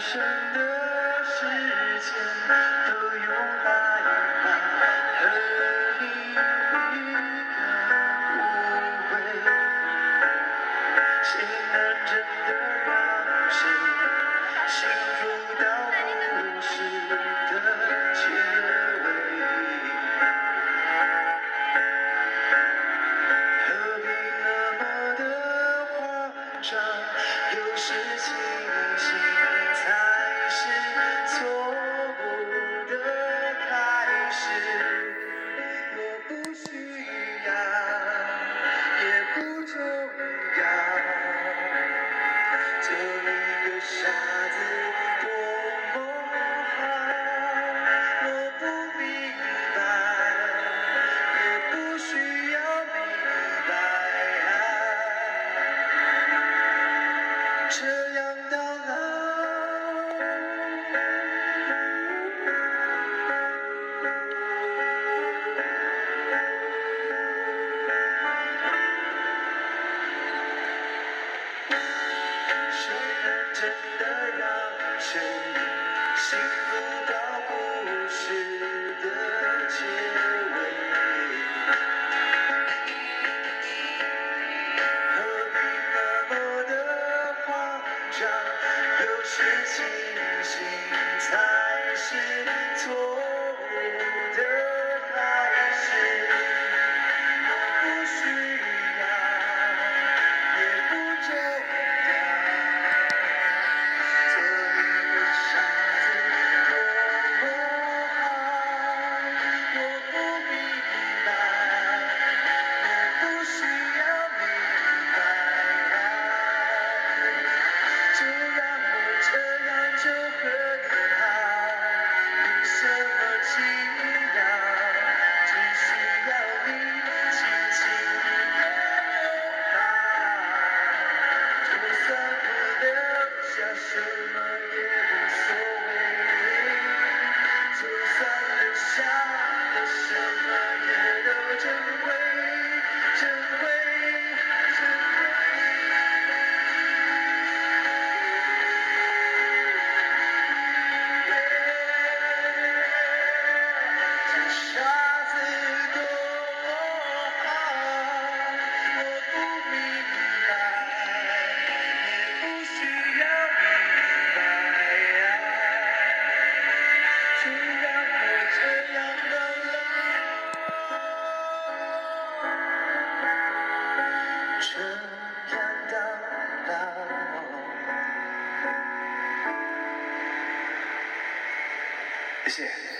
生的时间都用来爱恨一笔勾勒谁能真的让谁幸福到故事的结尾何必那么的慌张有时清醒真的让谁幸福到故事的结尾何必那么的慌张有时清醒？下什么 Gracias.